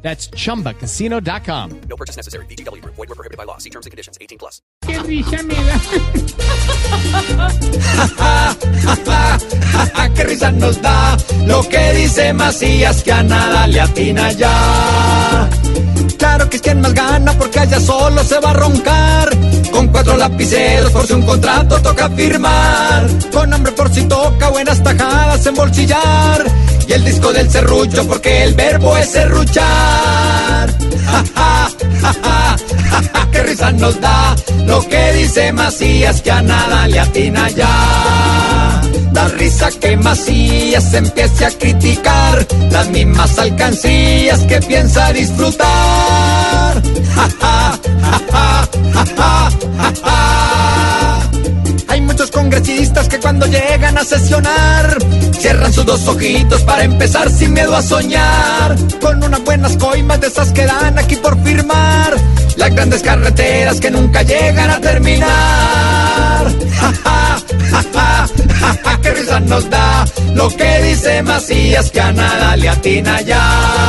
That's chumbacasino.com. No purchase necessary. BGW. Void were prohibited by law. See terms and conditions. 18 plus. Qué risa me da. qué risa nos da lo que dice Macías que a nada le atina ya. Claro que es quien más gana porque allá solo se va a roncar. Con cuatro lapiceros por si un contrato toca firmar. Con hambre por si toca buenas tajadas en bolsillar. Y el disco del serrucho porque el verbo es serruchar. Ja, ja, ja, ja, qué risa nos da lo que dice Macías que a nada le atina ya. Da risa que Macías empiece a criticar las mismas alcancías que piensa disfrutar. Cuando llegan a sesionar cierran sus dos ojitos para empezar sin miedo a soñar. Con unas buenas coimas de esas que dan aquí por firmar. Las grandes carreteras que nunca llegan a terminar. Ja, ja, ja, ja, ja, ja, qué risa nos da lo que dice Macías que a nada le atina ya.